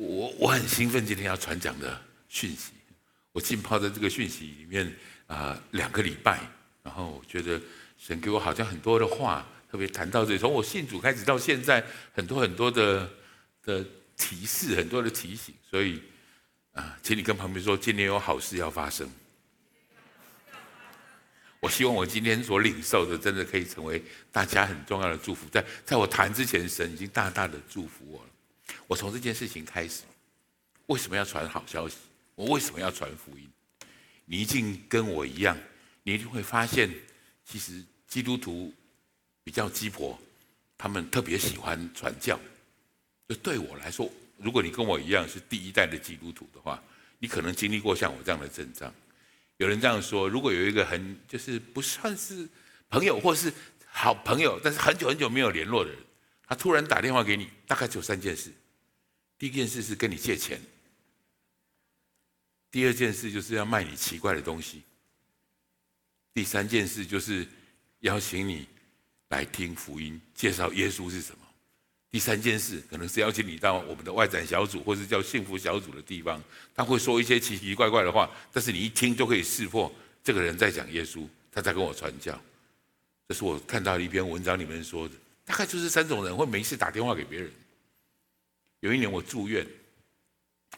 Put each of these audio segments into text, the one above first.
我我很兴奋今天要传讲的讯息，我浸泡在这个讯息里面啊、两个礼拜，然后我觉得神给我好像很多的话，特别谈到这里，从我信主开始到现在，很多很多的的提示，很多的提醒，所以啊，请你跟旁边说，今年有好事要发生。我希望我今天所领受的，真的可以成为大家很重要的祝福。在在我谈之前，神已经大大的祝福我了。我从这件事情开始，为什么要传好消息？我为什么要传福音？你一定跟我一样，你一定会发现，其实基督徒比较鸡婆，他们特别喜欢传教。就对我来说，如果你跟我一样是第一代的基督徒的话，你可能经历过像我这样的阵仗。有人这样说：如果有一个很就是不算是朋友或是好朋友，但是很久很久没有联络的人，他突然打电话给你，大概只有三件事。第一件事是跟你借钱，第二件事就是要卖你奇怪的东西，第三件事就是邀请你来听福音，介绍耶稣是什么。第三件事可能是邀请你到我们的外展小组，或是叫幸福小组的地方，他会说一些奇奇怪怪的话，但是你一听就可以识破这个人在讲耶稣，他在跟我传教。这是我看到一篇文章里面说的，大概就是三种人会没事打电话给别人。有一年我住院，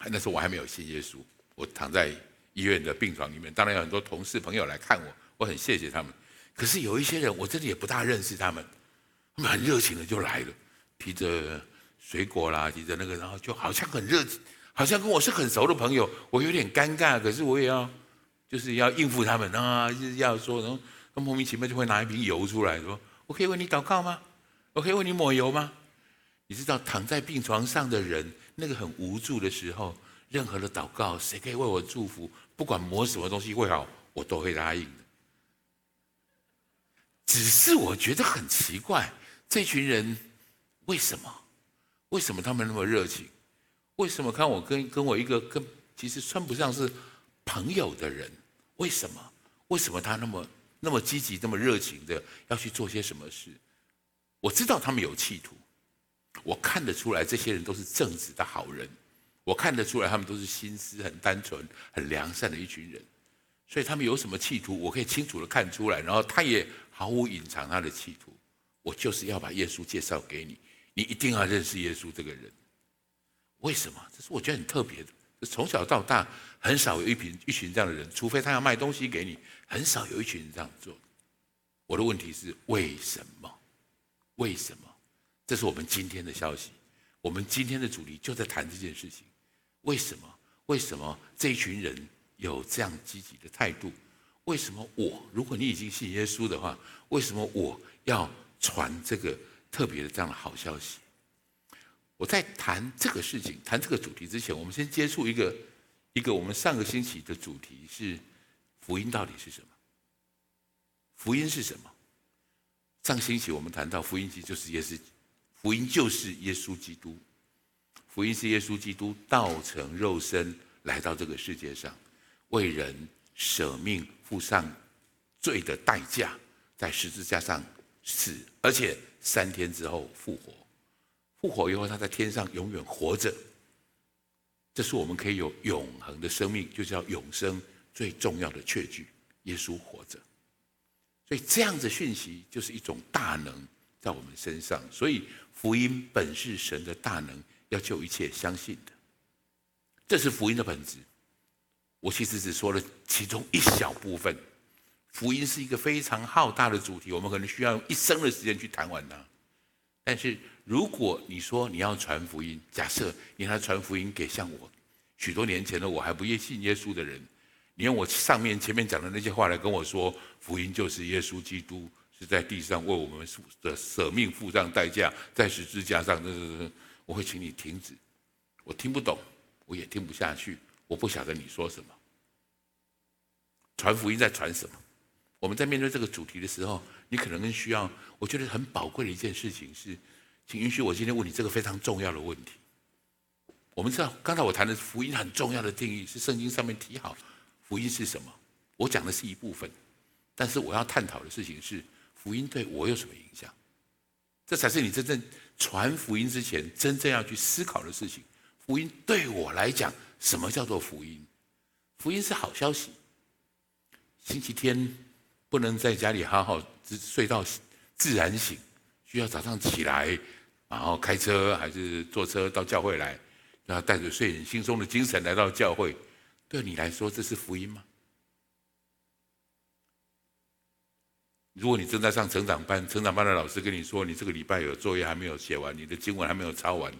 那时候我还没有信耶稣，我躺在医院的病床里面，当然有很多同事朋友来看我，我很谢谢他们。可是有一些人我真的也不大认识他们，他们很热情的就来了。提着水果啦，提着那个，然后就好像很热情，好像跟我是很熟的朋友，我有点尴尬，可是我也要，就是要应付他们啊，就是要说，然后莫名其妙就会拿一瓶油出来说：“我可以为你祷告吗？我可以为你抹油吗？”你知道躺在病床上的人，那个很无助的时候，任何的祷告，谁可以为我祝福？不管抹什么东西会好，我都会答应的。只是我觉得很奇怪，这群人。为什么？为什么他们那么热情？为什么看我跟跟我一个跟其实算不上是朋友的人？为什么？为什么他那么那么积极、那么热情的要去做些什么事？我知道他们有企图，我看得出来这些人都是正直的好人，我看得出来他们都是心思很单纯、很良善的一群人，所以他们有什么企图，我可以清楚的看出来，然后他也毫无隐藏他的企图，我就是要把耶稣介绍给你。你一定要认识耶稣这个人，为什么？这是我觉得很特别的。从小到大，很少有一群一群这样的人，除非他要卖东西给你，很少有一群人这样做。我的问题是为什么？为什么？这是我们今天的消息。我们今天的主题就在谈这件事情。为什么？为什么这一群人有这样积极的态度？为什么我？如果你已经信耶稣的话，为什么我要传这个？特别的这样的好消息，我在谈这个事情、谈这个主题之前，我们先接触一个一个我们上个星期的主题是福音到底是什么？福音是什么？上星期我们谈到福音，就是耶稣，福音就是耶稣基督，福音是耶稣基督道成肉身来到这个世界上，为人舍命付上罪的代价，在十字架上死，而且。三天之后复活，复活以后他在天上永远活着。这是我们可以有永恒的生命，就叫永生最重要的确据。耶稣活着，所以这样子讯息就是一种大能在我们身上。所以福音本是神的大能，要救一切相信的。这是福音的本质。我其实只说了其中一小部分。福音是一个非常浩大的主题，我们可能需要用一生的时间去谈完它。但是如果你说你要传福音，假设你要传福音给像我许多年前的我还不愿信耶稣的人，你用我上面前面讲的那些话来跟我说，福音就是耶稣基督是在地上为我们的舍命付上代价，在十字架上，我会请你停止。我听不懂，我也听不下去，我不晓得你说什么。传福音在传什么？我们在面对这个主题的时候，你可能更需要，我觉得很宝贵的一件事情是，请允许我今天问你这个非常重要的问题。我们知道，刚才我谈的福音很重要的定义是圣经上面提好，福音是什么？我讲的是一部分，但是我要探讨的事情是，福音对我有什么影响？这才是你真正传福音之前真正要去思考的事情。福音对我来讲，什么叫做福音？福音是好消息。星期天不能在家里好好睡到自然醒，需要早上起来，然后开车还是坐车到教会来，然后带着睡眼惺忪的精神来到教会，对你来说这是福音吗？如果你正在上成长班，成长班的老师跟你说，你这个礼拜有作业还没有写完，你的经文还没有抄完，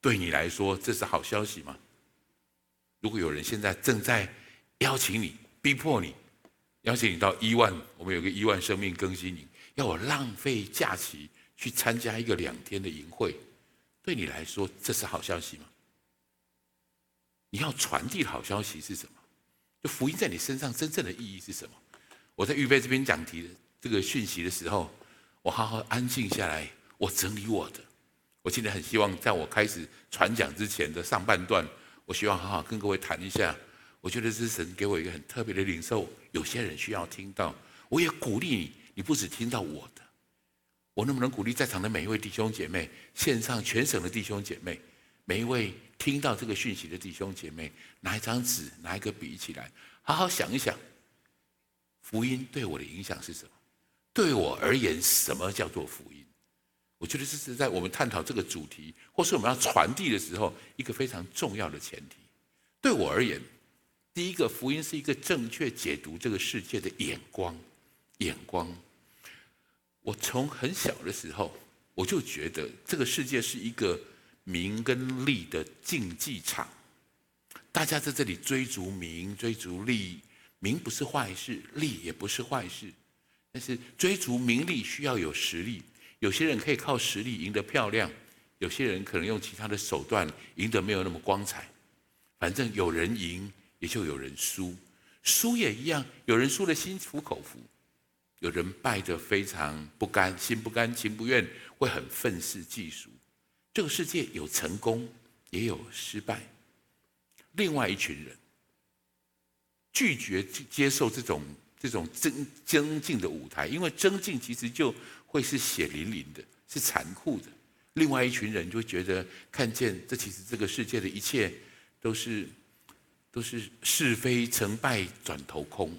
对你来说这是好消息吗？如果有人现在正在邀请你、逼迫你、邀请你到一万，我们有个一万生命更新营，要我浪费假期去参加一个两天的营会，对你来说这是好消息吗？你要传递的好消息是什么？就福音在你身上真正的意义是什么？我在预备这篇讲题的。这个讯息的时候，我好好安静下来，我整理我的。我今天很希望，在我开始传讲之前的上半段，我希望好好跟各位谈一下。我觉得这是神给我一个很特别的领受，有些人需要听到。我也鼓励你，你不只听到我的，我能不能鼓励在场的每一位弟兄姐妹，线上全省的弟兄姐妹，每一位听到这个讯息的弟兄姐妹，拿一张纸，拿一个笔起来，好好想一想，福音对我的影响是什么？对我而言，什么叫做福音？我觉得这是在我们探讨这个主题，或是我们要传递的时候，一个非常重要的前提。对我而言，第一个福音是一个正确解读这个世界的眼光。眼光，我从很小的时候，我就觉得这个世界是一个名跟利的竞技场，大家在这里追逐名，追逐利，名不是坏事，利也不是坏事。但是追逐名利需要有实力，有些人可以靠实力赢得漂亮，有些人可能用其他的手段赢得没有那么光彩。反正有人赢，也就有人输，输也一样，有人输得心服口服，有人败得非常不甘，心不甘情不愿，会很愤世嫉俗。这个世界有成功，也有失败。另外一群人拒绝接受这种。这种争争竞的舞台，因为争竞其实就会是血淋淋的，是残酷的。另外一群人就觉得，看见这其实这个世界的一切都是都是是非成败转头空，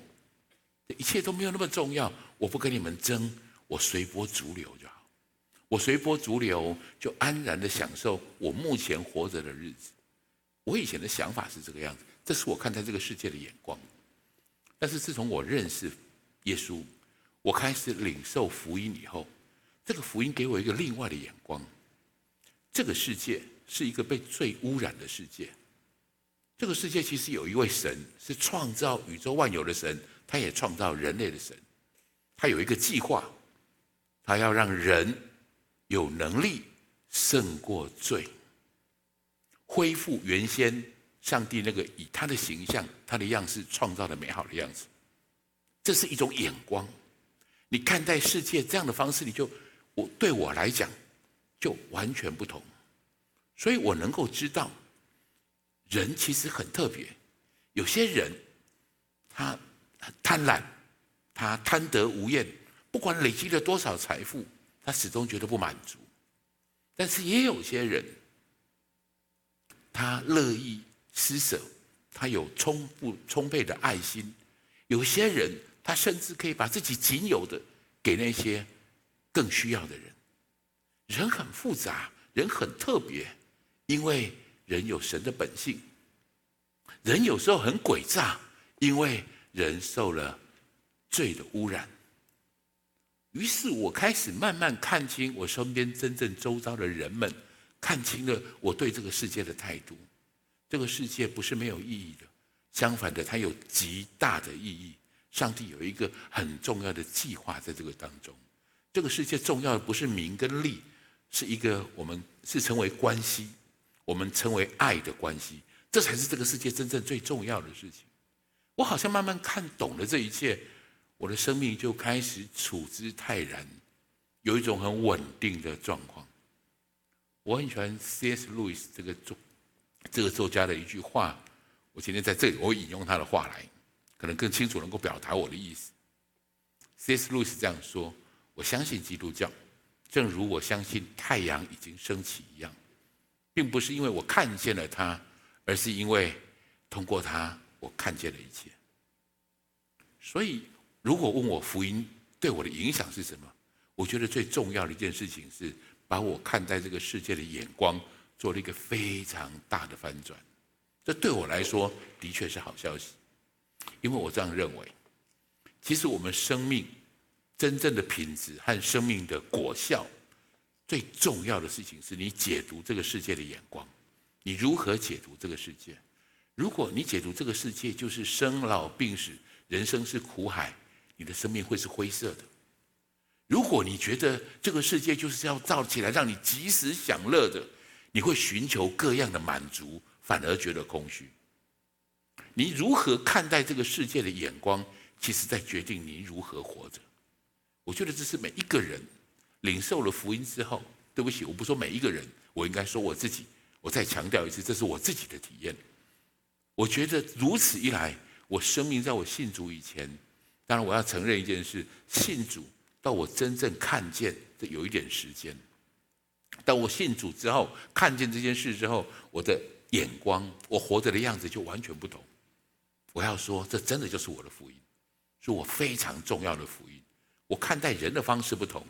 一切都没有那么重要。我不跟你们争，我随波逐流。我随波逐流，就安然的享受我目前活着的日子。我以前的想法是这个样子，这是我看待这个世界的眼光。但是自从我认识耶稣，我开始领受福音以后，这个福音给我一个另外的眼光。这个世界是一个被最污染的世界。这个世界其实有一位神，是创造宇宙万有的神，他也创造人类的神。他有一个计划，他要让人有能力胜过罪，恢复原先。上帝那个以他的形象、他的样式创造的美好的样子，这是一种眼光。你看待世界这样的方式，你就我对我来讲就完全不同。所以我能够知道，人其实很特别。有些人他贪婪，他贪得无厌，不管累积了多少财富，他始终觉得不满足。但是也有些人，他乐意。施舍，他有充不充沛的爱心。有些人，他甚至可以把自己仅有的给那些更需要的人。人很复杂，人很特别，因为人有神的本性。人有时候很诡诈，因为人受了罪的污染。于是我开始慢慢看清我身边真正周遭的人们，看清了我对这个世界的态度。这个世界不是没有意义的，相反的，它有极大的意义。上帝有一个很重要的计划在这个当中。这个世界重要的不是名跟利，是一个我们是称为关系，我们称为爱的关系，这才是这个世界真正最重要的事情。我好像慢慢看懂了这一切，我的生命就开始处之泰然，有一种很稳定的状况。我很喜欢 C.S. 路易斯这个作。这个作家的一句话，我今天在这里，我引用他的话来，可能更清楚能够表达我的意思。C.S. 路易斯这样说：“我相信基督教，正如我相信太阳已经升起一样，并不是因为我看见了它，而是因为通过它，我看见了一切。所以，如果问我福音对我的影响是什么，我觉得最重要的一件事情是把我看待这个世界的眼光做了一个非常大的翻转。这对我来说的确是好消息，因为我这样认为，其实我们生命真正的品质和生命的果效，最重要的事情是你解读这个世界的眼光，你如何解读这个世界？如果你解读这个世界就是生老病死，人生是苦海，你的生命会是灰色的。如果你觉得这个世界就是要造起来让你及时享乐的，你会寻求各样的满足。反而觉得空虚。你如何看待这个世界的眼光，其实在决定你如何活着。我觉得这是每一个人领受了福音之后，对不起，我不说每一个人，我应该说我自己。我再强调一次，这是我自己的体验。我觉得如此一来，我生命在我信主以前，当然我要承认一件事：信主到我真正看见，这有一点时间。当我信主之后，看见这件事之后，我的。眼光，我活着的样子就完全不同。我要说，这真的就是我的福音，是我非常重要的福音。我看待人的方式不同，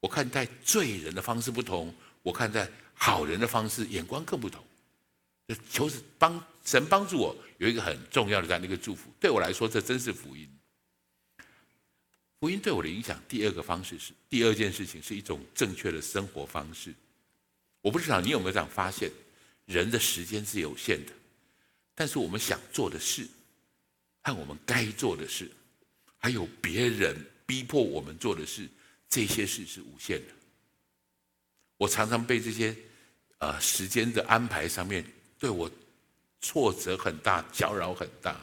我看待罪人的方式不同，我看待好人的方式眼光更不同。求帮神帮助我有一个很重要的这样的一个祝福。对我来说，这真是福音。福音对我的影响，第二个方式是第二件事情是一种正确的生活方式。我不知道你有没有这样发现。人的时间是有限的，但是我们想做的事，和我们该做的事，还有别人逼迫我们做的事，这些事是无限的。我常常被这些呃时间的安排上面对我挫折很大，搅扰很大。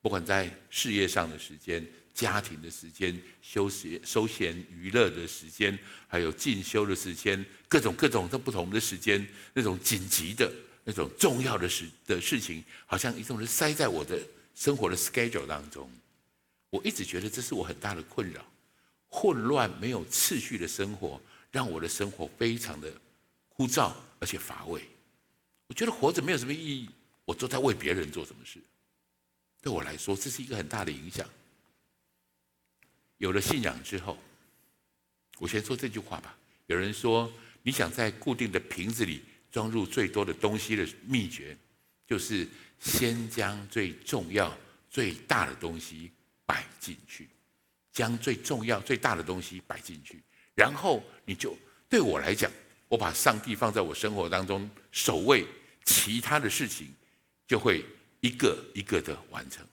不管在事业上的时间、家庭的时间、休闲休闲娱乐的时间，还有进修的时间，各种各种的不同的时间，那种紧急的、那种重要的事的事情，好像一种人塞在我的生活的 schedule 当中。我一直觉得这是我很大的困扰，混乱、没有次序的生活，让我的生活非常的枯燥而且乏味。我觉得活着没有什么意义，我都在为别人做什么事。对我来说，这是一个很大的影响。有了信仰之后，我先说这句话吧。有人说，你想在固定的瓶子里装入最多的东西的秘诀，就是先将最重要、最大的东西摆进去，将最重要、最大的东西摆进去，然后你就对我来讲，我把上帝放在我生活当中首位，其他的事情就会。一个一个的完成，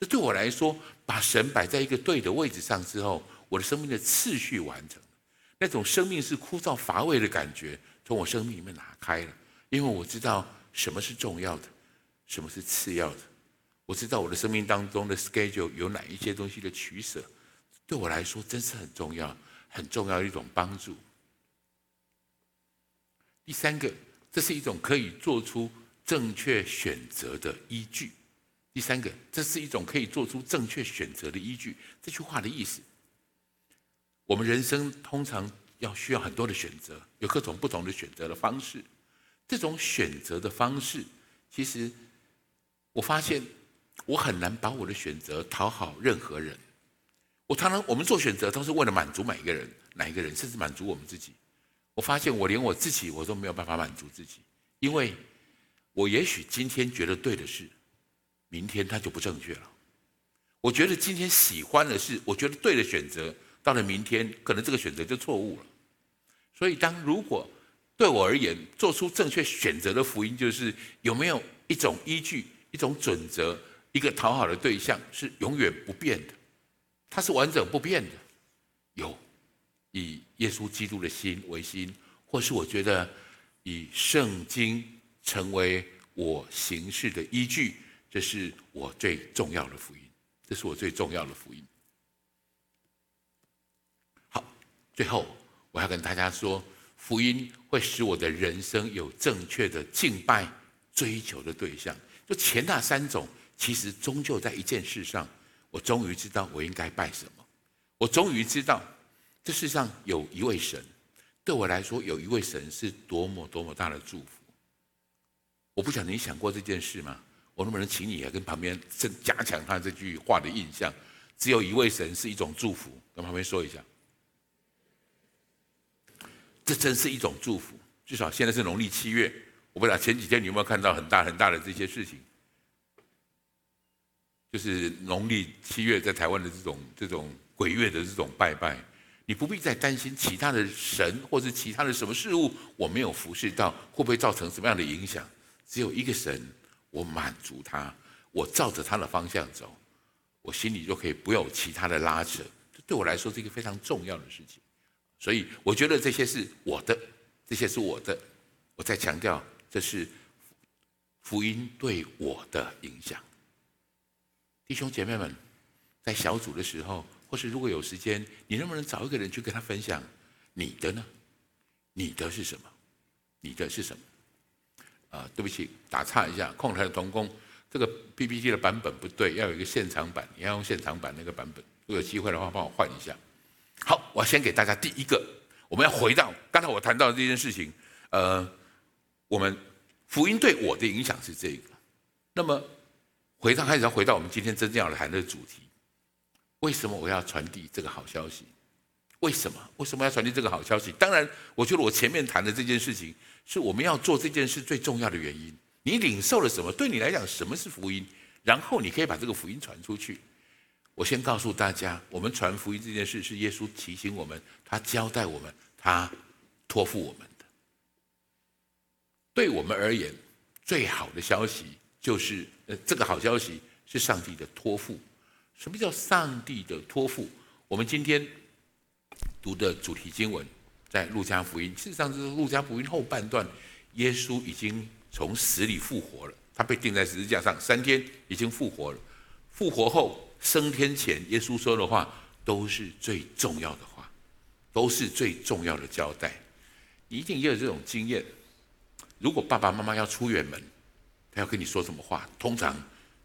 这对我来说，把神摆在一个对的位置上之后，我的生命的次序完成，那种生命是枯燥乏味的感觉从我生命里面拿开了，因为我知道什么是重要的，什么是次要的，我知道我的生命当中的 schedule 有哪一些东西的取舍，对我来说真是很重要，很重要的一种帮助。第三个，这是一种可以做出。正确选择的依据。第三个，这是一种可以做出正确选择的依据。这句话的意思，我们人生通常要需要很多的选择，有各种不同的选择的方式。这种选择的方式，其实我发现我很难把我的选择讨好任何人。我常常我们做选择都是为了满足每一个人，哪一个人，甚至满足我们自己。我发现我连我自己我都没有办法满足自己，因为。我也许今天觉得对的事，明天它就不正确了。我觉得今天喜欢的事，我觉得对的选择，到了明天可能这个选择就错误了。所以，当如果对我而言做出正确选择的福音，就是有没有一种依据、一种准则、一个讨好的对象是永远不变的，它是完整不变的。有以耶稣基督的心为心，或是我觉得以圣经。成为我行事的依据，这是我最重要的福音。这是我最重要的福音。好，最后我要跟大家说，福音会使我的人生有正确的敬拜、追求的对象。就前那三种，其实终究在一件事上，我终于知道我应该拜什么。我终于知道，这世上有一位神，对我来说，有一位神是多么多么大的祝福。我不晓得你想过这件事吗？我能不能请你跟旁边增加强他这句话的印象？只有一位神是一种祝福，跟旁边说一下。这真是一种祝福。至少现在是农历七月，我不知道前几天你有没有看到很大很大的这些事情，就是农历七月在台湾的这种这种鬼月的这种拜拜，你不必再担心其他的神或是其他的什么事物我没有服侍到会不会造成什么样的影响。只有一个神，我满足他，我照着他的方向走，我心里就可以不有其他的拉扯。这对我来说是一个非常重要的事情，所以我觉得这些是我的，这些是我的。我再强调，这是福音对我的影响。弟兄姐妹们，在小组的时候，或是如果有时间，你能不能找一个人去跟他分享你的呢？你的是什么？你的是什么？啊，对不起，打岔一下，控台的同工，这个 PPT 的版本不对，要有一个现场版，你要用现场版那个版本。如果有机会的话，帮我换一下。好，我先给大家第一个，我们要回到刚才我谈到的这件事情。呃，我们福音对我的影响是这个。那么，回到开始要回到我们今天真正要谈的主题，为什么我要传递这个好消息？为什么？为什么要传递这个好消息？当然，我觉得我前面谈的这件事情。是我们要做这件事最重要的原因。你领受了什么？对你来讲，什么是福音？然后你可以把这个福音传出去。我先告诉大家，我们传福音这件事是耶稣提醒我们，他交代我们，他托付我们的。对我们而言，最好的消息就是，呃，这个好消息是上帝的托付。什么叫上帝的托付？我们今天读的主题经文。在路加福音，事实上是路加福音后半段，耶稣已经从死里复活了。他被钉在十字架上三天，已经复活了。复活后升天前，耶稣说的话都是最重要的话，都是最重要的交代。你一定也有这种经验。如果爸爸妈妈要出远门，他要跟你说什么话？通常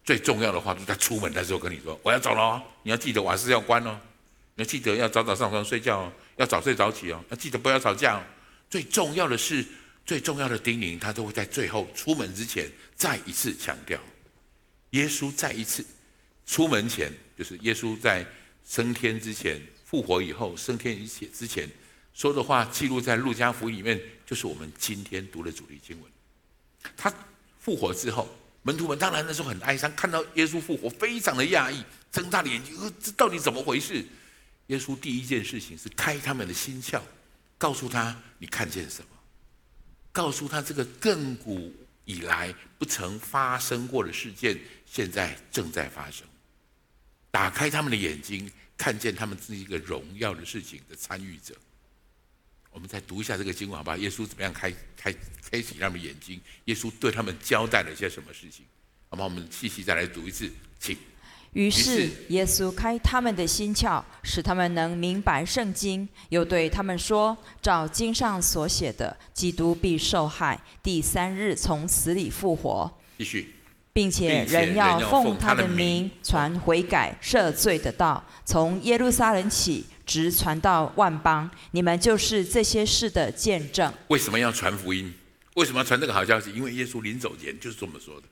最重要的话都在出门的时候跟你说：“我要走了哦，你要记得瓦斯要关哦，要记得要早早上床睡觉哦。”要早睡早起哦，要记得不要吵架哦。最重要的是，最重要的叮咛，他都会在最后出门之前再一次强调。耶稣再一次出门前，就是耶稣在升天之前、复活以后、升天一切之前说的话，记录在路加福音里面，就是我们今天读的主题经文。他复活之后，门徒们当然那时候很哀伤，看到耶稣复活，非常的讶异，睁大了眼睛，呃，这到底怎么回事？耶稣第一件事情是开他们的心窍，告诉他你看见什么，告诉他这个亘古以来不曾发生过的事件，现在正在发生。打开他们的眼睛，看见他们是一个荣耀的事情的参与者。我们再读一下这个经文，好吧？耶稣怎么样开开开启他们眼睛？耶稣对他们交代了一些什么事情？好吧，我们细细再来读一次，请。于是耶稣开他们的心窍，使他们能明白圣经，又对他们说：“照经上所写的，基督必受害，第三日从死里复活。”继续，并且人要奉他的名传悔改赦罪的道，从耶路撒冷起，直传到万邦。你们就是这些事的见证。为什么要传福音？为什么要传这个好消息？因为耶稣临走前就是这么说的。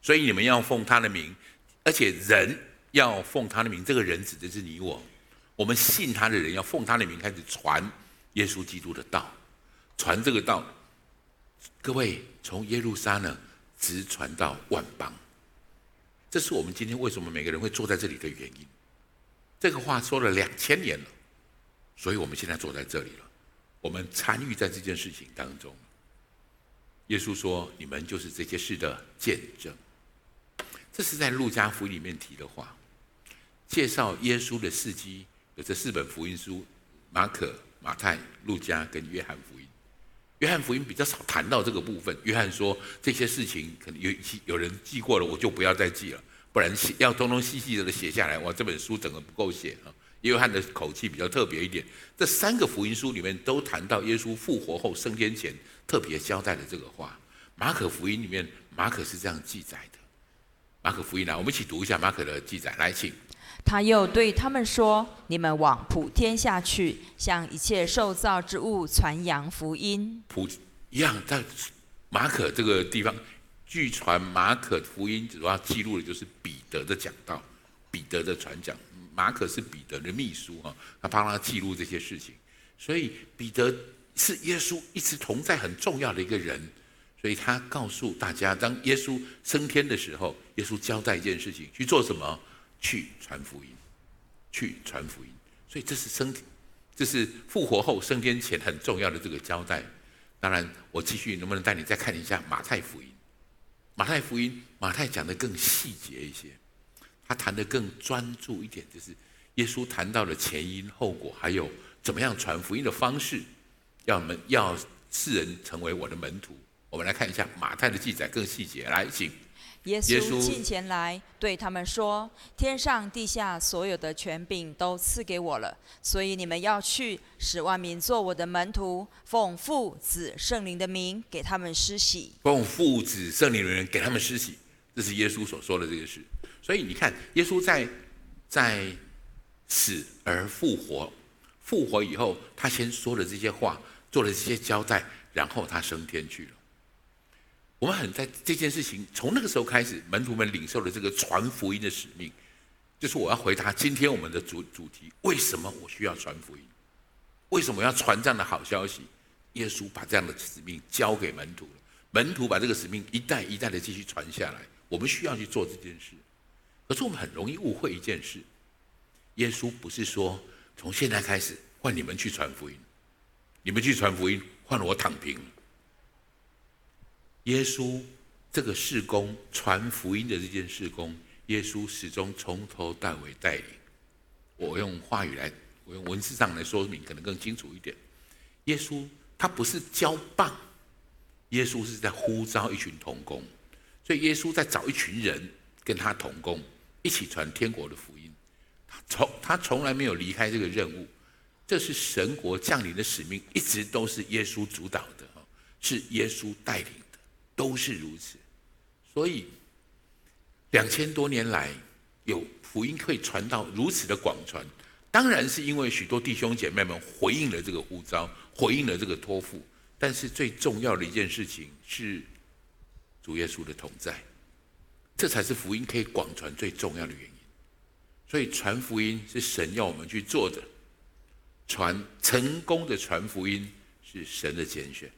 所以你们要奉他的名，而且人。要奉他的名，这个人指的是你我，我们信他的人要奉他的名开始传耶稣基督的道，传这个道。各位从耶路撒冷直传到万邦，这是我们今天为什么每个人会坐在这里的原因。这个话说了两千年了，所以我们现在坐在这里了，我们参与在这件事情当中。耶稣说：“你们就是这些事的见证。”这是在路加福音里面提的话。介绍耶稣的事迹有这四本福音书：马可、马太、路加跟约翰福音。约翰福音比较少谈到这个部分。约翰说这些事情可能有有人记过了，我就不要再记了，不然要东东西细的写下来，哇，这本书整个不够写啊。约翰的口气比较特别一点。这三个福音书里面都谈到耶稣复活后升天前特别交代的这个话。马可福音里面，马可是这样记载的。马可福音来，我们一起读一下马可的记载，来，请。他又对他们说：“你们往普天下去，向一切受造之物传扬福音。”普一样，在马可这个地方，据传马可福音主要记录的就是彼得的讲道，彼得的传讲。马可是彼得的秘书哈，他帮他记录这些事情，所以彼得是耶稣一直同在很重要的一个人，所以他告诉大家，当耶稣升天的时候，耶稣交代一件事情，去做什么？去传福音，去传福音。所以这是升，这是复活后升天前很重要的这个交代。当然，我继续能不能带你再看一下马太福音？马太福音，马太讲的更细节一些。他谈得更专注一点，就是耶稣谈到了前因后果，还有怎么样传福音的方式，要门要世人成为我的门徒。我们来看一下马太的记载更细节，来，请。耶稣近前来对他们说：“天上地下所有的权柄都赐给我了，所以你们要去，使万民做我的门徒，奉父子圣灵的名给他们施洗。奉父子圣灵的名给他们施洗，这是耶稣所说的这个事。所以你看，耶稣在在死而复活，复活以后，他先说了这些话，做了这些交代，然后他升天去了。”我们很在这件事情从那个时候开始，门徒们领受了这个传福音的使命，就是我要回答今天我们的主主题：为什么我需要传福音？为什么要传这样的好消息？耶稣把这样的使命交给门徒了，门徒把这个使命一代一代的继续传下来。我们需要去做这件事，可是我们很容易误会一件事：耶稣不是说从现在开始换你们去传福音，你们去传福音，换我躺平。耶稣这个事工传福音的这件事工，耶稣始终从头到尾带领。我用话语来，我用文字上来说明，可能更清楚一点。耶稣他不是交棒，耶稣是在呼召一群同工，所以耶稣在找一群人跟他同工，一起传天国的福音。他从他从来没有离开这个任务，这是神国降临的使命，一直都是耶稣主导的，是耶稣带领。都是如此，所以两千多年来有福音可以传到如此的广传，当然是因为许多弟兄姐妹们回应了这个呼召，回应了这个托付。但是最重要的一件事情是主耶稣的同在，这才是福音可以广传最重要的原因。所以传福音是神要我们去做的，传成功的传福音是神的拣选。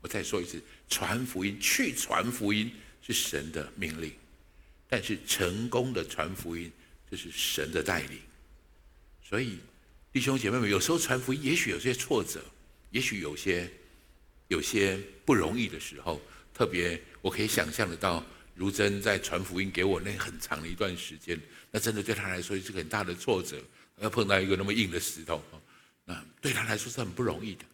我再说一次。传福音，去传福音是神的命令，但是成功的传福音，这是神的带领。所以弟兄姐妹们，有时候传福音，也许有些挫折，也许有些有些不容易的时候。特别我可以想象得到，如真在传福音给我那很长的一段时间，那真的对他来说是个很大的挫折，要碰到一个那么硬的石头，那对他来说是很不容易的。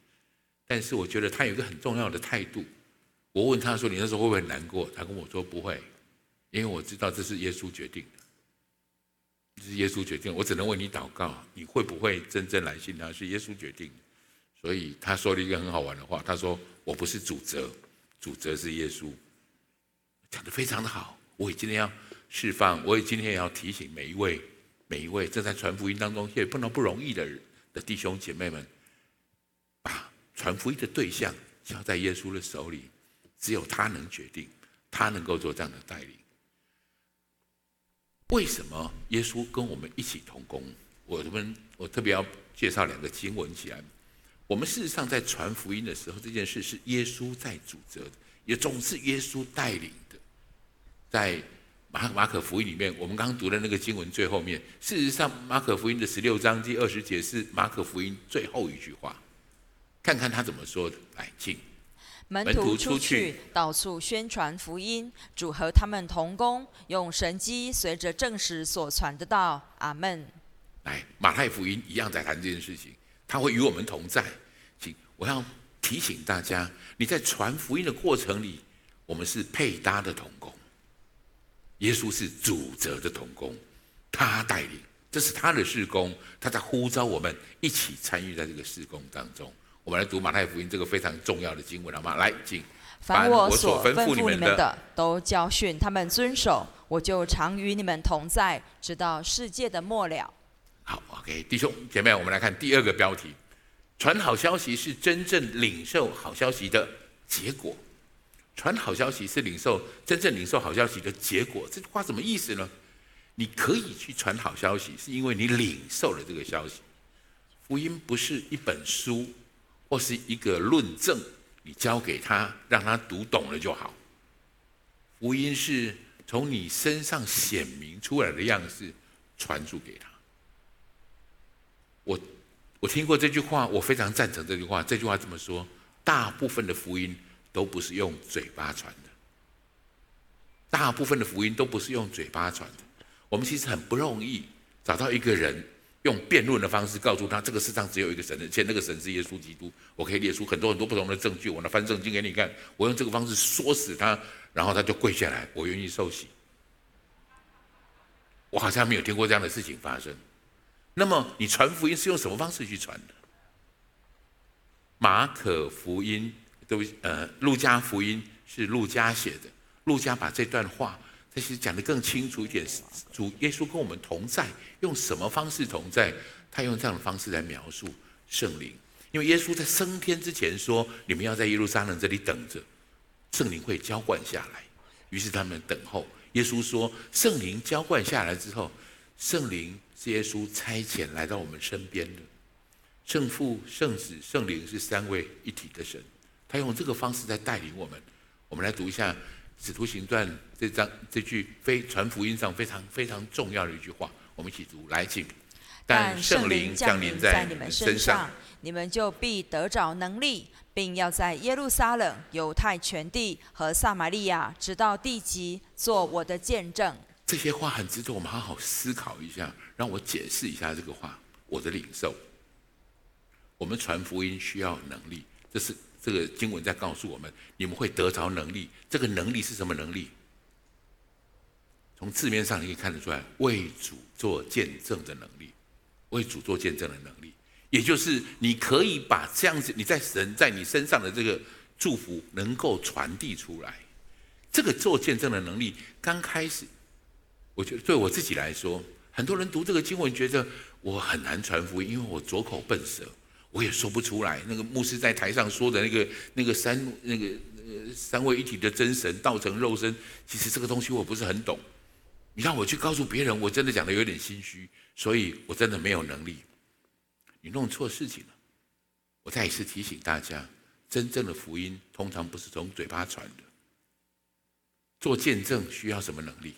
但是我觉得他有一个很重要的态度。我问他说：“你那时候会不会难过？”他跟我说：“不会，因为我知道这是耶稣决定的，这是耶稣决定。我只能为你祷告，你会不会真正来信他？是耶稣决定的。”所以他说了一个很好玩的话：“他说我不是主责，主责是耶稣。”讲得非常的好。我也今天要释放，我也今天也要提醒每一位、每一位正在传福音当中也碰到不容易的人的弟兄姐妹们，把传福音的对象交在耶稣的手里。只有他能决定，他能够做这样的带领。为什么耶稣跟我们一起同工？我们我特别要介绍两个经文起来。我们事实上在传福音的时候，这件事是耶稣在主责的，也总是耶稣带领的。在马马可福音里面，我们刚刚读的那个经文最后面，事实上马可福音的十六章第二十节是马可福音最后一句话，看看他怎么说的。来，请。门徒出去，到处宣传福音，主和他们同工，用神机随着正史所传的道。阿门。来，马太福音一样在谈这件事情，他会与我们同在。请我要提醒大家，你在传福音的过程里，我们是配搭的同工。耶稣是主责的同工，他带领，这是他的事工，他在呼召我们一起参与在这个事工当中。我们来读马太福音这个非常重要的经文，好吗？来，请。凡我所吩咐你们的，都教训他们遵守，我就常与你们同在，直到世界的末了。好，OK，弟兄姐妹，我们来看第二个标题：传好消息是真正领受好消息的结果。传好消息是领受真正领受好消息的结果。这句话什么意思呢？你可以去传好消息，是因为你领受了这个消息。福音不是一本书，或是一个论证，你交给他，让他读懂了就好。福音是从你身上显明出来的样式传输给他。我我听过这句话，我非常赞成这句话。这句话怎么说？大部分的福音都不是用嘴巴传的，大部分的福音都不是用嘴巴传的。我们其实很不容易找到一个人用辩论的方式告诉他，这个世上只有一个神，而且那个神是耶稣基督。我可以列出很多很多不同的证据，我拿翻圣经给你看。我用这个方式说死他，然后他就跪下来，我愿意受洗。我好像没有听过这样的事情发生。那么你传福音是用什么方式去传的？马可福音都呃，路加福音是路加写的，路加把这段话。这些讲得更清楚一点，主耶稣跟我们同在，用什么方式同在？他用这样的方式来描述圣灵，因为耶稣在升天之前说：“你们要在耶路撒冷这里等着，圣灵会浇灌下来。”于是他们等候。耶稣说：“圣灵浇灌下来之后，圣灵是耶稣差遣来到我们身边的。圣父、圣子、圣灵是三位一体的神，他用这个方式在带领我们。我们来读一下。《使徒行传》这张这句非传福音上非常非常重要的一句话，我们一起读来，请。但圣灵降临在你们身上，你们就必得着能力，并要在耶路撒冷、犹太全地和撒玛利亚，直到地极，做我的见证。这些话很值得我们好好思考一下。让我解释一下这个话，我的领受。我们传福音需要能力，这是。这个经文在告诉我们，你们会得着能力。这个能力是什么能力？从字面上你可以看得出来，为主做见证的能力，为主做见证的能力，也就是你可以把这样子你在神在你身上的这个祝福能够传递出来。这个做见证的能力，刚开始，我觉得对我自己来说，很多人读这个经文觉得我很难传福音，因为我拙口笨舌。我也说不出来，那个牧师在台上说的那个那个三那个呃三位一体的真神道成肉身，其实这个东西我不是很懂。你让我去告诉别人，我真的讲的有点心虚，所以我真的没有能力。你弄错事情了。我再一次提醒大家，真正的福音通常不是从嘴巴传的。做见证需要什么能力？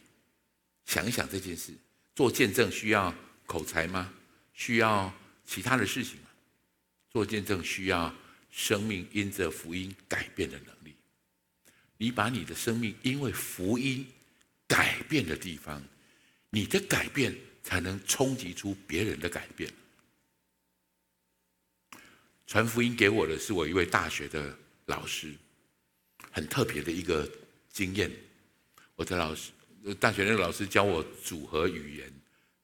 想一想这件事，做见证需要口才吗？需要其他的事情？做见证需要生命因着福音改变的能力。你把你的生命因为福音改变的地方，你的改变才能冲击出别人的改变。传福音给我的是我一位大学的老师，很特别的一个经验。我的老师，大学那个老师教我组合语言，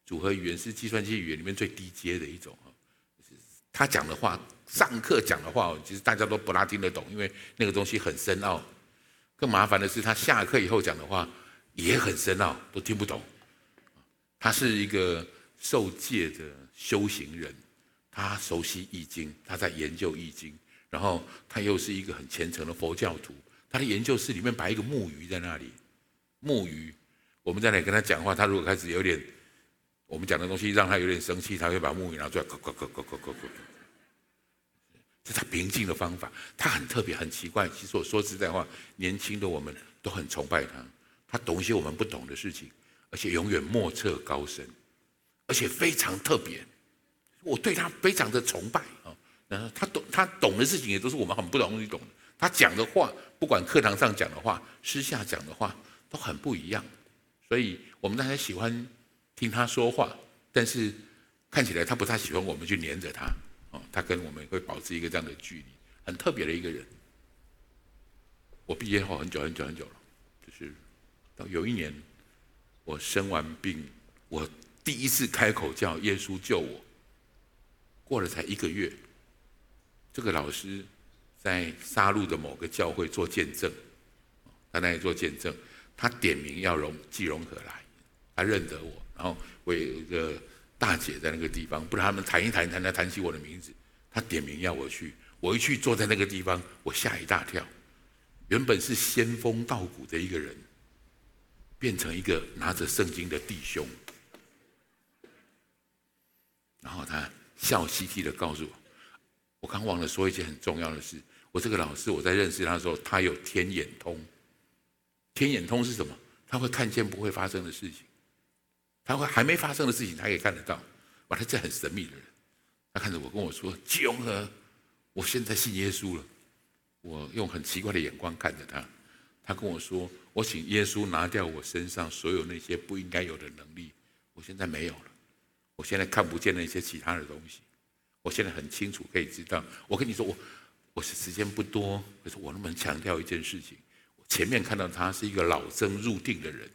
组合语言是计算机语言里面最低阶的一种。他讲的话，上课讲的话，其实大家都不大听得懂，因为那个东西很深奥。更麻烦的是，他下课以后讲的话也很深奥，都听不懂。他是一个受戒的修行人，他熟悉易经，他在研究易经，然后他又是一个很虔诚的佛教徒。他的研究室里面摆一个木鱼在那里，木鱼。我们在那里跟他讲话，他如果开始有点。我们讲的东西让他有点生气，他会把木鱼拿出来，咯咯咯咯咯咯咯。这是他平静的方法。他很特别，很奇怪。其实我说实在话，年轻的我们都很崇拜他。他懂一些我们不懂的事情，而且永远莫测高深，而且非常特别。我对他非常的崇拜啊。然后他懂，他懂的事情也都是我们很不容易懂的。他讲的话，不管课堂上讲的话，私下讲的话，都很不一样。所以我们大家喜欢。听他说话，但是看起来他不太喜欢我们去黏着他，哦，他跟我们会保持一个这样的距离，很特别的一个人。我毕业后很久很久很久了，就是到有一年我生完病，我第一次开口叫耶稣救我，过了才一个月，这个老师在沙鹿的某个教会做见证，他在那里做见证，他点名要容季荣和来，他认得我。然后我有一个大姐在那个地方，不然他们谈一谈，谈来谈起我的名字，他点名要我去，我一去坐在那个地方，我吓一大跳，原本是仙风道骨的一个人，变成一个拿着圣经的弟兄。然后他笑嘻嘻的告诉我：“我刚忘了说一件很重要的事。我这个老师，我在认识他的时候，他有天眼通。天眼通是什么？他会看见不会发生的事情，他会还没发生的事情，他也看得到。哇，他这很神秘的人。他看着我跟我说：‘吉永和，我现在信耶稣了。’我用很奇怪的眼光看着他。他跟我说：‘我请耶稣拿掉我身上所有那些不应该有的能力，我现在没有了。’我现在看不见那些其他的东西，我现在很清楚可以知道。我跟你说，我我是时间不多，可是我那么强调一件事情？我前面看到他是一个老僧入定的人，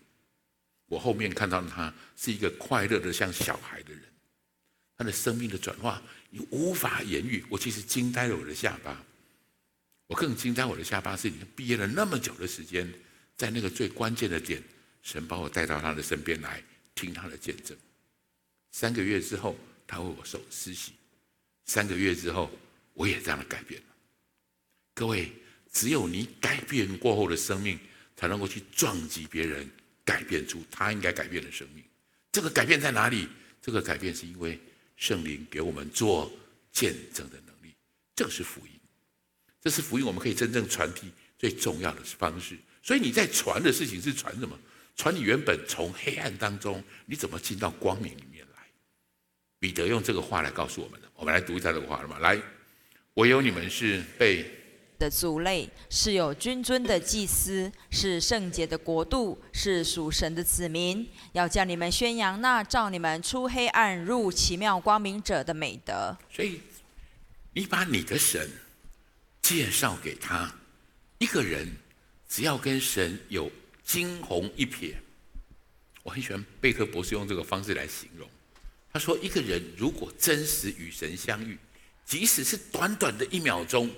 我后面看到他是一个快乐的像小孩的人，他的生命的转化你无法言喻。我其实惊呆了我的下巴，我更惊呆我的下巴是你毕业了那么久的时间，在那个最关键的点，神把我带到他的身边来听他的见证。三个月之后，他为我受施洗。三个月之后，我也这样的改变了。各位，只有你改变过后的生命，才能够去撞击别人，改变出他应该改变的生命。这个改变在哪里？这个改变是因为圣灵给我们做见证的能力。这个是福音，这是福音，我们可以真正传递最重要的方式。所以你在传的事情是传什么？传你原本从黑暗当中，你怎么进到光明里面来？彼得用这个话来告诉我们的，我们来读一下这个话了嘛？来，唯有你们是被的族类，是有君尊的祭司，是圣洁的国度，是属神的子民，要叫你们宣扬那照你们出黑暗入奇妙光明者的美德。所以，你把你的神介绍给他，一个人只要跟神有惊鸿一瞥，我很喜欢贝克博士用这个方式来形容。他说：“一个人如果真实与神相遇，即使是短短的一秒钟，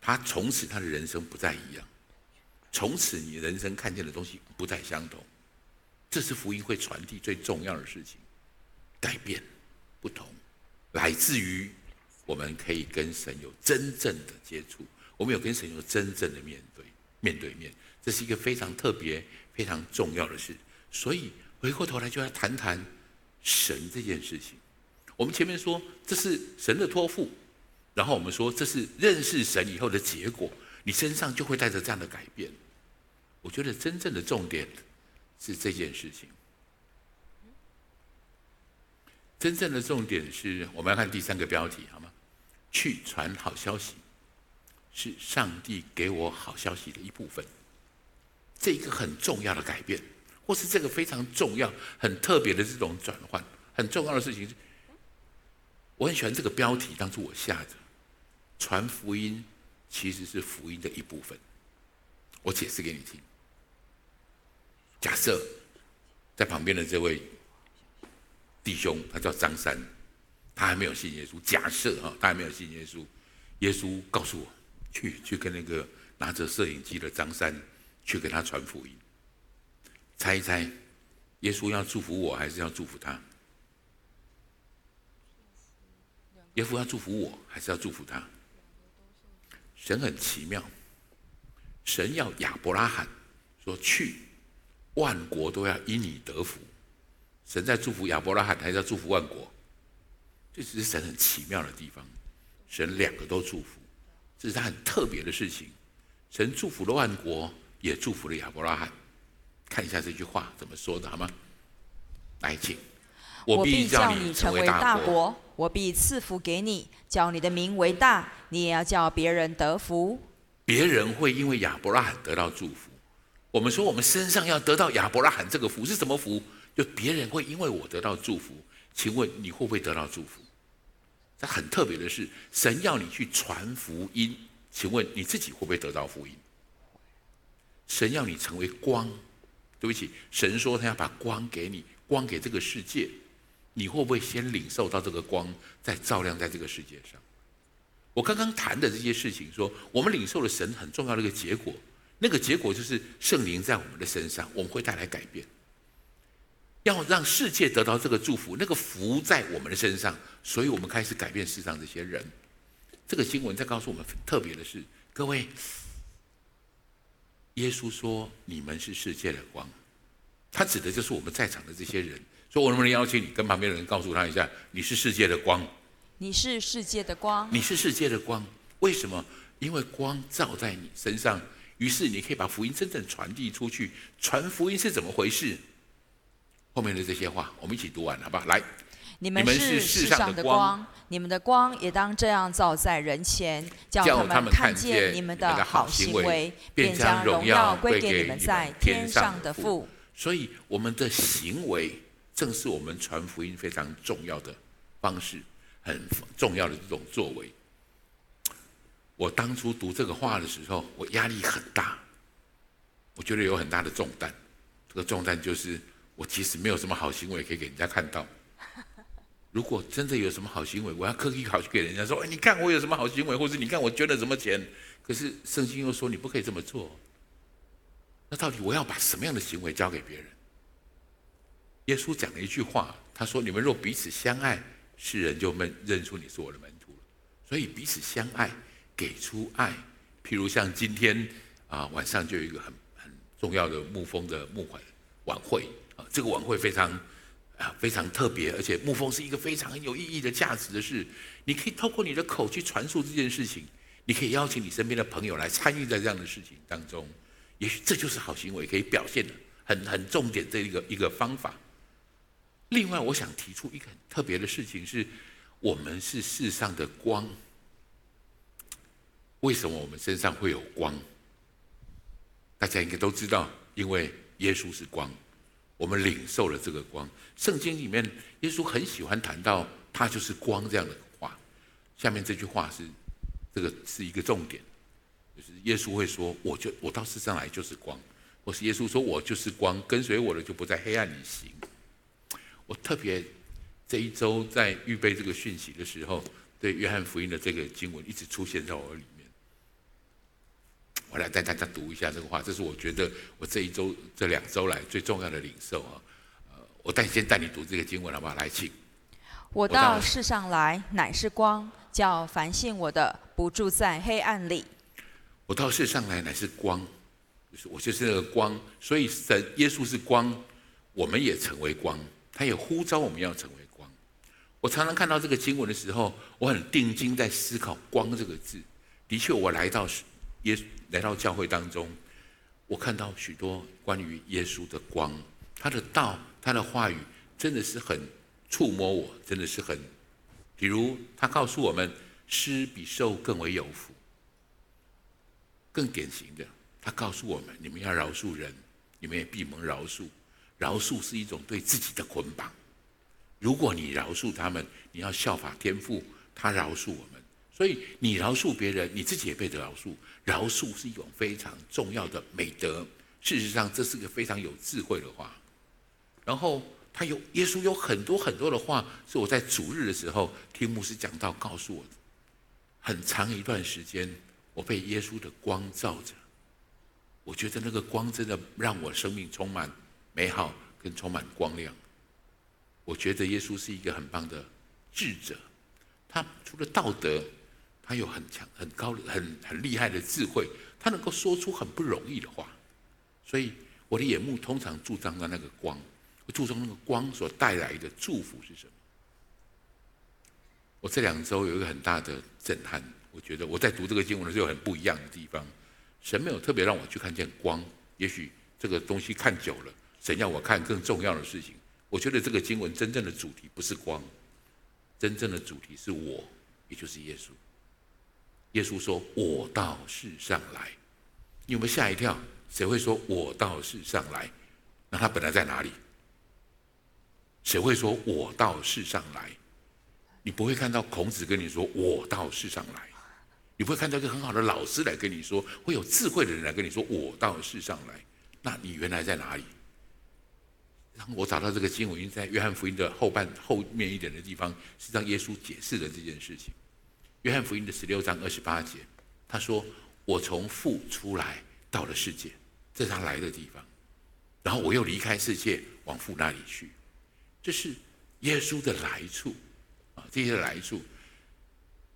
他从此他的人生不再一样，从此你人生看见的东西不再相同。这是福音会传递最重要的事情，改变不同，来自于我们可以跟神有真正的接触，我们有跟神有真正的面对面对面，这是一个非常特别、非常重要的事。所以回过头来就要谈谈。”神这件事情，我们前面说这是神的托付，然后我们说这是认识神以后的结果，你身上就会带着这样的改变。我觉得真正的重点是这件事情，真正的重点是我们要看第三个标题，好吗？去传好消息，是上帝给我好消息的一部分，这一个很重要的改变。或是这个非常重要、很特别的这种转换，很重要的事情。我很喜欢这个标题，当初我下着“传福音”，其实是福音的一部分。我解释给你听。假设在旁边的这位弟兄，他叫张三，他还没有信耶稣。假设哈，他还没有信耶稣，耶稣告诉我，去去跟那个拿着摄影机的张三，去给他传福音。猜一猜，耶稣要祝福我还是要祝福他？耶稣要祝福我还是要祝福他？神很奇妙，神要亚伯拉罕说去，万国都要因你得福。神在祝福亚伯拉罕还是要祝福万国？这只是神很奇妙的地方。神两个都祝福，这是他很特别的事情。神祝福了万国，也祝福了亚伯拉罕。看一下这句话怎么说的，好吗？来，请。我必叫你成为大国，我必赐福给你，叫你的名为大，你也要叫别人得福。别人会因为亚伯拉罕得到祝福。我们说我们身上要得到亚伯拉罕这个福是什么福？就别人会因为我得到祝福。请问你会不会得到祝福？这很特别的是，神要你去传福音。请问你自己会不会得到福音？神要你成为光。对不起，神说他要把光给你，光给这个世界，你会不会先领受到这个光，再照亮在这个世界上？我刚刚谈的这些事情说，我们领受了神很重要的一个结果，那个结果就是圣灵在我们的身上，我们会带来改变，要让世界得到这个祝福，那个福在我们的身上，所以我们开始改变世上这些人。这个经文在告诉我们特别的是，各位。耶稣说：“你们是世界的光。”他指的就是我们在场的这些人。所以，我能不能邀请你跟旁边的人告诉他一下：“你是世界的光。”你是世界的光。你是世界的光。为什么？因为光照在你身上，于是你可以把福音真正传递出去。传福音是怎么回事？后面的这些话，我们一起读完，好不好？来。你们是世上的光，你们的光也当这样照在人前，叫他们看见你们的好行为，便将荣耀归给你们在天上的父。所以，我们的行为正是我们传福音非常重要的方式，很重要的这种作为。我当初读这个话的时候，我压力很大，我觉得有很大的重担。这个重担就是，我其实没有什么好行为可以给人家看到。如果真的有什么好行为，我要刻意跑去给人家说：“哎，你看我有什么好行为，或者你看我捐了什么钱。”可是圣经又说你不可以这么做。那到底我要把什么样的行为交给别人？耶稣讲了一句话，他说：“你们若彼此相爱，世人就认认出你是我的门徒了。”所以彼此相爱，给出爱。譬如像今天啊晚上就有一个很很重要的牧风的牧款晚会啊，这个晚会非常。啊，非常特别，而且牧风是一个非常有意义的价值的事。你可以透过你的口去传述这件事情，你可以邀请你身边的朋友来参与在这样的事情当中。也许这就是好行为可以表现的很很重点这一个一个方法。另外，我想提出一个很特别的事情是，我们是世上的光。为什么我们身上会有光？大家应该都知道，因为耶稣是光。我们领受了这个光，圣经里面耶稣很喜欢谈到他就是光这样的话。下面这句话是这个是一个重点，就是耶稣会说：“我就我到世上来就是光。”或是耶稣说：“我就是光，跟随我的就不在黑暗里行。”我特别这一周在预备这个讯息的时候，对约翰福音的这个经文一直出现在我里面。我来带大家读一下这个话，这是我觉得我这一周、这两周来最重要的领受啊。呃，我带先带你读这个经文好不好？来，请。我到世上来乃是光，叫凡信我的不住在黑暗里。我到世上来乃是光，就是我就是那个光，所以神耶稣是光，我们也成为光，他也呼召我们要成为光。我常常看到这个经文的时候，我很定睛在思考“光”这个字。的确，我来到耶。来到教会当中，我看到许多关于耶稣的光，他的道，他的话语，真的是很触摸我，真的是很，比如他告诉我们，施比受更为有福。更典型的，他告诉我们，你们要饶恕人，你们也必蒙饶恕。饶恕是一种对自己的捆绑。如果你饶恕他们，你要效法天父，他饶恕我们。所以你饶恕别人，你自己也被得饶恕。饶恕是一种非常重要的美德。事实上，这是个非常有智慧的话。然后他有耶稣有很多很多的话，是我在主日的时候听牧师讲道告诉我的。很长一段时间，我被耶稣的光照着。我觉得那个光真的让我生命充满美好跟充满光亮。我觉得耶稣是一个很棒的智者。他除了道德，他有很强、很高、很很厉害的智慧，他能够说出很不容易的话，所以我的眼目通常注重在那个光，注重那个光所带来的祝福是什么。我这两周有一个很大的震撼，我觉得我在读这个经文的时候有很不一样的地方。神没有特别让我去看见光，也许这个东西看久了，神要我看更重要的事情。我觉得这个经文真正的主题不是光，真正的主题是我，也就是耶稣。耶稣说：“我到世上来。”你有没有吓一跳？谁会说“我到世上来”？那他本来在哪里？谁会说“我到世上来”？你不会看到孔子跟你说“我到世上来”，你不会看到一个很好的老师来跟你说，会有智慧的人来跟你说“我到世上来”。那你原来在哪里？我找到这个经文，在约翰福音的后半后面一点的地方，是让耶稣解释了这件事情。约翰福音的十六章二十八节，他说：“我从父出来，到了世界，这是他来的地方。然后我又离开世界，往父那里去。这是耶稣的来处啊！这些来处，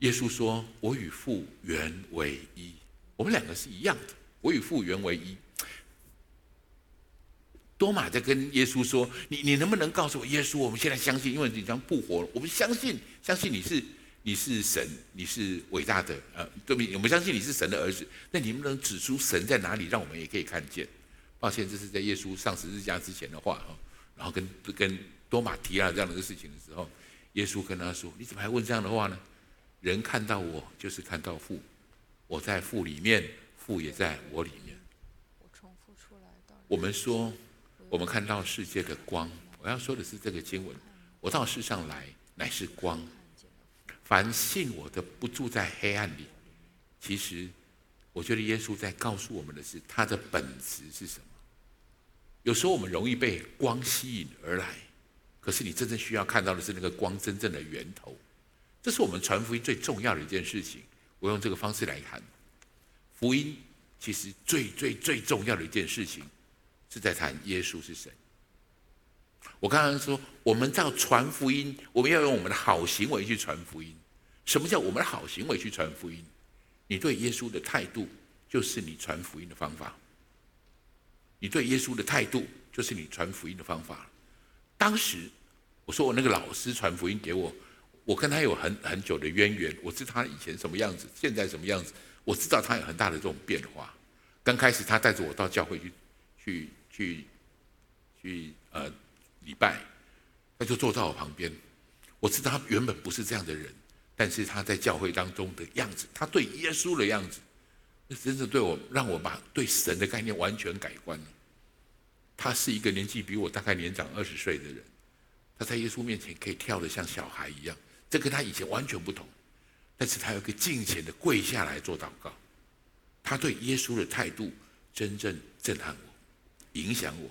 耶稣说：‘我与父原为一。’我们两个是一样的。我与父原为一。多马在跟耶稣说：“你你能不能告诉我，耶稣，我们现在相信，因为你将复活了，我们相信，相信你是你是神，你是伟大的，呃，对不对？我们相信你是神的儿子。那你能不能指出神在哪里，让我们也可以看见？抱歉，这是在耶稣上十字架之前的话哈。然后跟跟多马提了这样的一个事情的时候，耶稣跟他说：你怎么还问这样的话呢？人看到我，就是看到父，我在父里面，父也在我里面。我重复出来我们说。”我们看到世界的光，我要说的是这个经文：我到世上来乃是光，凡信我的不住在黑暗里。其实，我觉得耶稣在告诉我们的是他的本质是什么。有时候我们容易被光吸引而来，可是你真正需要看到的是那个光真正的源头。这是我们传福音最重要的一件事情。我用这个方式来谈，福音其实最最最重要的一件事情。是在谈耶稣是谁。我刚刚说，我们要传福音，我们要用我们的好行为去传福音。什么叫我们的好行为去传福音？你对耶稣的态度，就是你传福音的方法。你对耶稣的态度，就是你传福音的方法。当时我说我那个老师传福音给我，我跟他有很很久的渊源，我知道他以前什么样子，现在什么样子，我知道他有很大的这种变化。刚开始他带着我到教会去，去。去去呃礼拜，他就坐在我旁边。我知道他原本不是这样的人，但是他在教会当中的样子，他对耶稣的样子，那真的对我让我把对神的概念完全改观了。他是一个年纪比我大概年长二十岁的人，他在耶稣面前可以跳得像小孩一样，这跟他以前完全不同。但是他有个敬虔的跪下来做祷告，他对耶稣的态度真正震撼我。影响我，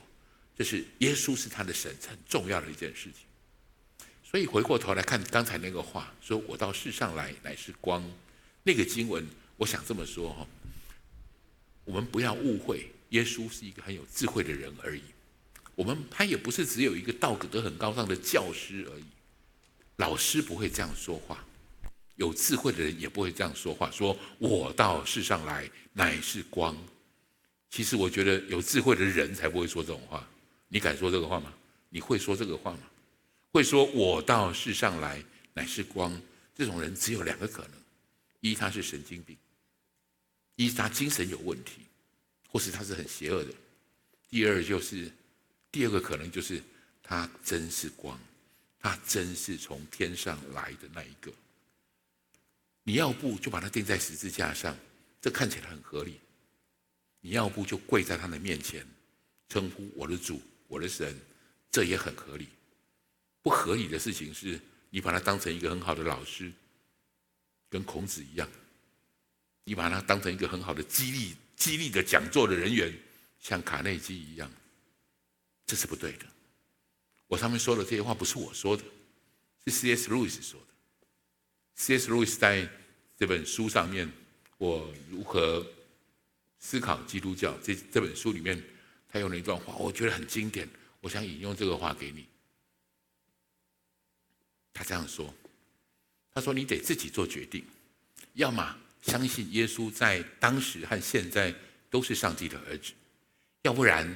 就是耶稣是他的神，很重要的一件事情。所以回过头来看刚才那个话，说我到世上来乃是光，那个经文，我想这么说哈，我们不要误会，耶稣是一个很有智慧的人而已。我们他也不是只有一个道德很高尚的教师而已，老师不会这样说话，有智慧的人也不会这样说话，说我到世上来乃是光。其实我觉得有智慧的人才不会说这种话。你敢说这个话吗？你会说这个话吗？会说我到世上来乃是光，这种人只有两个可能：一他是神经病；一他精神有问题，或是他是很邪恶的。第二就是第二个可能就是他真是光，他真是从天上来的那一个。你要不就把他钉在十字架上，这看起来很合理。你要不就跪在他的面前，称呼我的主、我的神，这也很合理。不合理的事情是，你把他当成一个很好的老师，跟孔子一样；你把他当成一个很好的激励、激励的讲座的人员，像卡内基一样，这是不对的。我上面说的这些话不是我说的，是 C.S. 路易斯说的。C.S. 路易斯在这本书上面，我如何？思考基督教这这本书里面，他用了一段话，我觉得很经典。我想引用这个话给你。他这样说：“他说你得自己做决定，要么相信耶稣在当时和现在都是上帝的儿子，要不然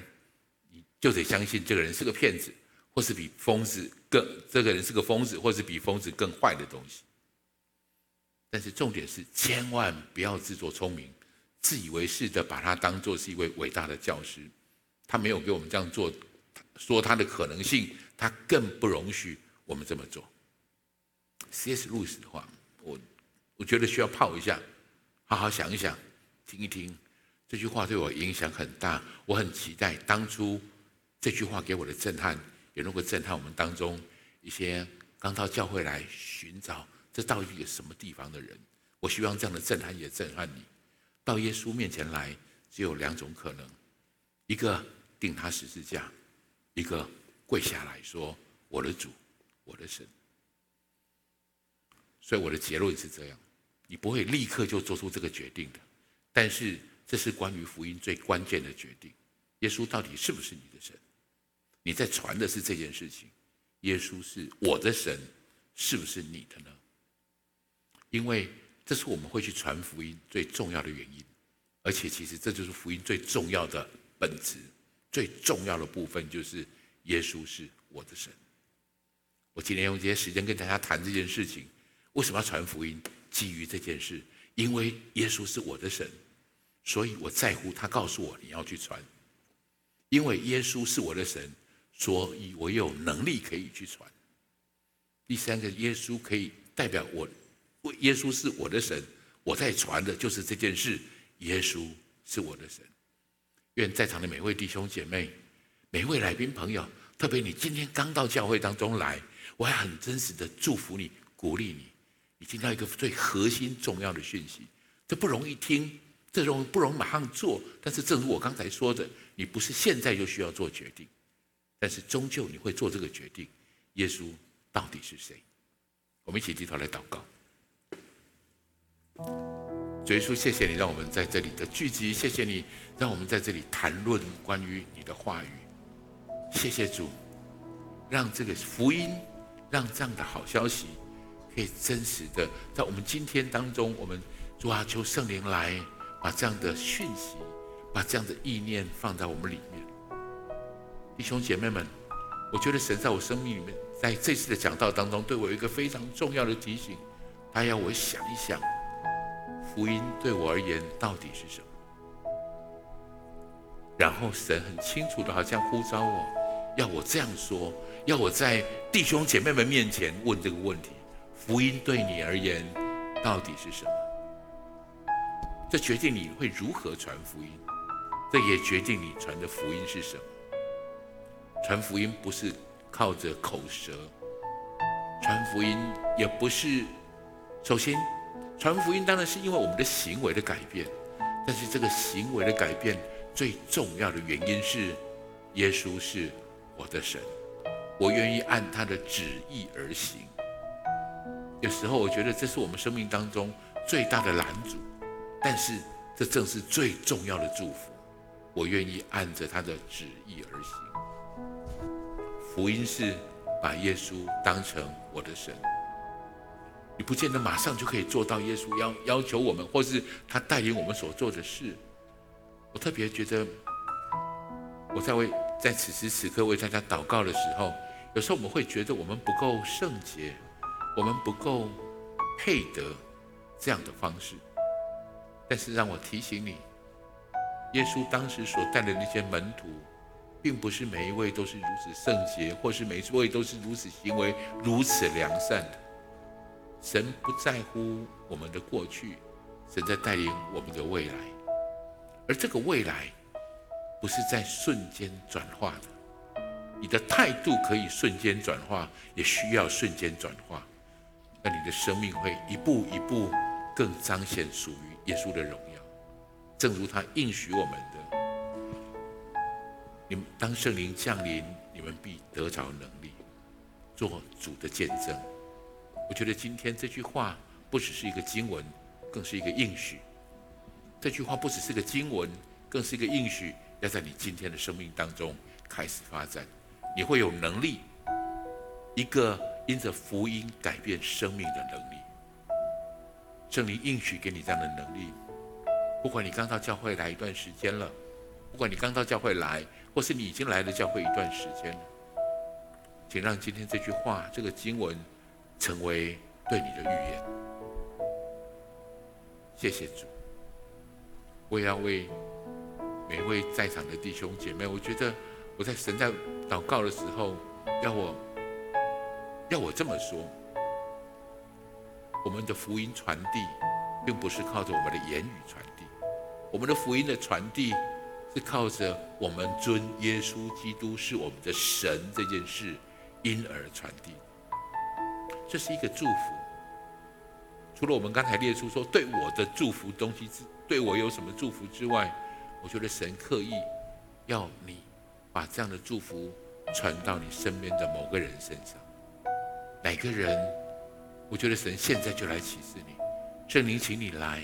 你就得相信这个人是个骗子，或是比疯子更这个人是个疯子，或是比疯子更坏的东西。但是重点是，千万不要自作聪明。”自以为是的把他当作是一位伟大的教师，他没有给我们这样做，说他的可能性，他更不容许我们这么做。C.S. 路易斯的话，我我觉得需要泡一下，好好想一想，听一听。这句话对我影响很大，我很期待当初这句话给我的震撼，也能够震撼我们当中一些刚到教会来寻找这到底有什么地方的人。我希望这样的震撼也震撼你。到耶稣面前来，只有两种可能：一个钉他十字架，一个跪下来说：“我的主，我的神。”所以我的结论是这样：你不会立刻就做出这个决定的，但是这是关于福音最关键的决定。耶稣到底是不是你的神？你在传的是这件事情。耶稣是我的神，是不是你的呢？因为。这是我们会去传福音最重要的原因，而且其实这就是福音最重要的本质，最重要的部分就是耶稣是我的神。我今天用这些时间跟大家谈这件事情，为什么要传福音？基于这件事，因为耶稣是我的神，所以我在乎他告诉我你要去传。因为耶稣是我的神，所以我有能力可以去传。第三个，耶稣可以代表我，耶稣是我的神，我在传的就是这件事。耶稣是我的神。愿在场的每位弟兄姐妹、每位来宾朋友，特别你今天刚到教会当中来，我还很真实的祝福你、鼓励你。你听到一个最核心、重要的讯息，这不容易听，这容不容易马上做。但是，正如我刚才说的，你不是现在就需要做决定，但是终究你会做这个决定。耶稣。到底是谁？我们一起低头来祷告。主耶稣，谢谢你让我们在这里的聚集，谢谢你让我们在这里谈论关于你的话语。谢谢主，让这个福音，让这样的好消息，可以真实的在我们今天当中，我们主啊，求圣灵来把这样的讯息，把这样的意念放在我们里面。弟兄姐妹们，我觉得神在我生命里面。在这次的讲道当中，对我有一个非常重要的提醒，他要我想一想，福音对我而言到底是什么？然后神很清楚的，好像呼召我，要我这样说，要我在弟兄姐妹们面前问这个问题：福音对你而言到底是什么？这决定你会如何传福音，这也决定你传的福音是什么。传福音不是。靠着口舌传福音，也不是。首先，传福音当然是因为我们的行为的改变，但是这个行为的改变最重要的原因是，耶稣是我的神，我愿意按他的旨意而行。有时候我觉得这是我们生命当中最大的拦阻，但是这正是最重要的祝福。我愿意按着他的旨意而行。福音是把耶稣当成我的神，你不见得马上就可以做到耶稣要要求我们，或是他带领我们所做的事。我特别觉得，我在为在此时此刻为大家祷告的时候，有时候我们会觉得我们不够圣洁，我们不够配得这样的方式。但是让我提醒你，耶稣当时所带的那些门徒。并不是每一位都是如此圣洁，或是每一位都是如此行为如此良善的。神不在乎我们的过去，神在带领我们的未来，而这个未来不是在瞬间转化的。你的态度可以瞬间转化，也需要瞬间转化，那你的生命会一步一步更彰显属于耶稣的荣耀，正如他应许我们的。你们当圣灵降临，你们必得着能力，做主的见证。我觉得今天这句话不只是一个经文，更是一个应许。这句话不只是个经文，更是一个应许，要在你今天的生命当中开始发展。你会有能力，一个因着福音改变生命的能力。圣灵应许给你这样的能力，不管你刚到教会来一段时间了，不管你刚到教会来。或是你已经来了教会一段时间了，请让今天这句话、这个经文成为对你的预言。谢谢主，我也要为每位在场的弟兄姐妹，我觉得我在神在祷告的时候，要我要我这么说：我们的福音传递，并不是靠着我们的言语传递，我们的福音的传递。是靠着我们尊耶稣基督是我们的神这件事，因而传递。这是一个祝福。除了我们刚才列出说对我的祝福东西之，对我有什么祝福之外，我觉得神刻意要你把这样的祝福传到你身边的某个人身上。哪个人？我觉得神现在就来启示你，圣灵，请你来，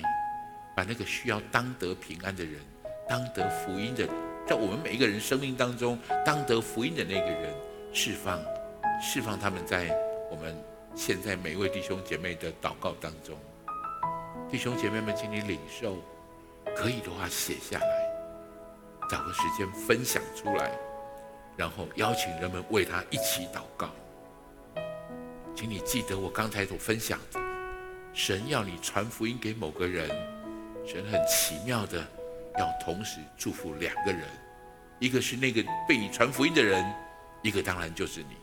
把那个需要当得平安的人。当得福音的，在我们每一个人生命当中，当得福音的那个人，释放，释放他们在我们现在每一位弟兄姐妹的祷告当中。弟兄姐妹们，请你领受，可以的话写下来，找个时间分享出来，然后邀请人们为他一起祷告。请你记得我刚才所分享的，神要你传福音给某个人，神很奇妙的要同时祝福两个人，一个是那个被你传福音的人，一个当然就是你。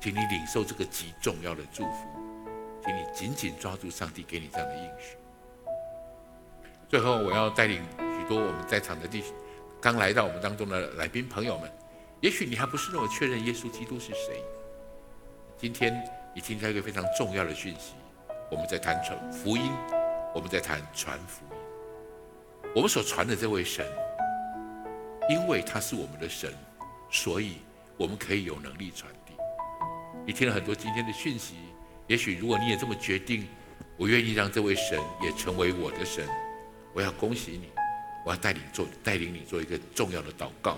请你领受这个极重要的祝福，请你紧紧抓住上帝给你这样的应许。最后，我要带领许多我们在场的弟兄，刚来到我们当中的来宾朋友们，也许你还不是那么确认耶稣基督是谁。今天你听到一个非常重要的讯息，我们在谈传福音，我们在谈传福音。我们所传的这位神，因为他是我们的神，所以我们可以有能力传。你听了很多今天的讯息，也许如果你也这么决定，我愿意让这位神也成为我的神，我要恭喜你，我要带领做带领你做一个重要的祷告。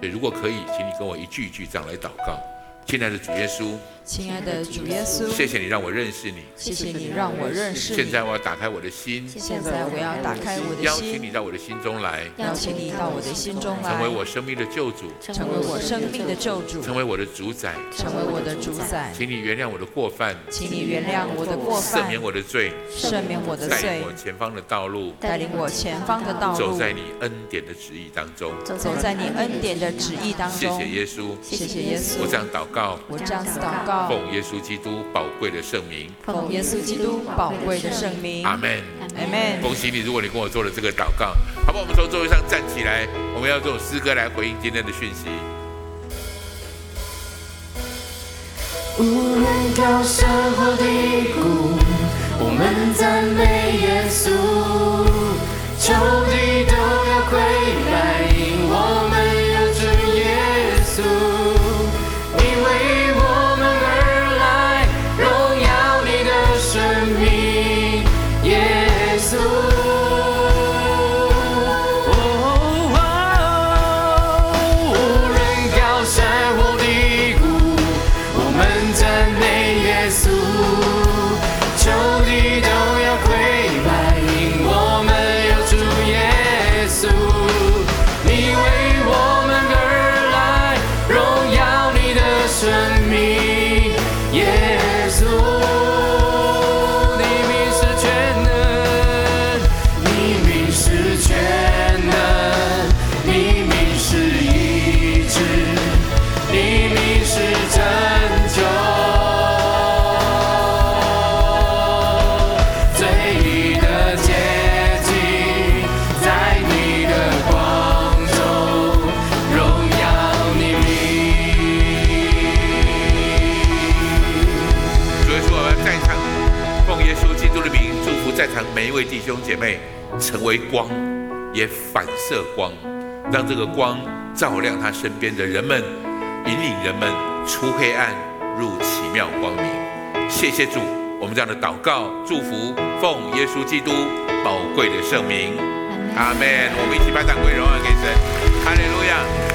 所以如果可以，请你跟我一句一句这样来祷告。亲爱的主耶稣，亲爱的主耶稣，谢谢你让我认识你，谢谢你让我认识你。现在我要打开我的心，现在我要打开我的心，邀请你到我的心中来，邀请你到我的心中来，成为我生命的救主，成为我生命的救主，成为我的主宰，成为我的主宰。请你原谅我的过犯，请你原谅我的过犯，赦免我的罪，赦免我的罪，带领我前方的道路，带领我前方的道路，走在你恩典的旨意当中，走在你恩典的旨意当中。谢谢耶稣，谢谢耶稣。我这样祷告，我这样子。祷告，奉耶稣基督宝贵的圣名，奉耶稣基督宝贵的圣名，阿门，阿门。恭喜你，如果你跟我做了这个祷告，好不好？我们从座位上站起来，我们要做诗歌来回应今天的讯息。无论高山或低位弟兄姐妹成为光，也反射光，让这个光照亮他身边的人们，引领人们出黑暗入奇妙光明。谢谢主，我们这样的祷告、祝福，奉耶稣基督宝贵的圣名，阿门。我们一起把掌归荣耀给神，哈利路亚。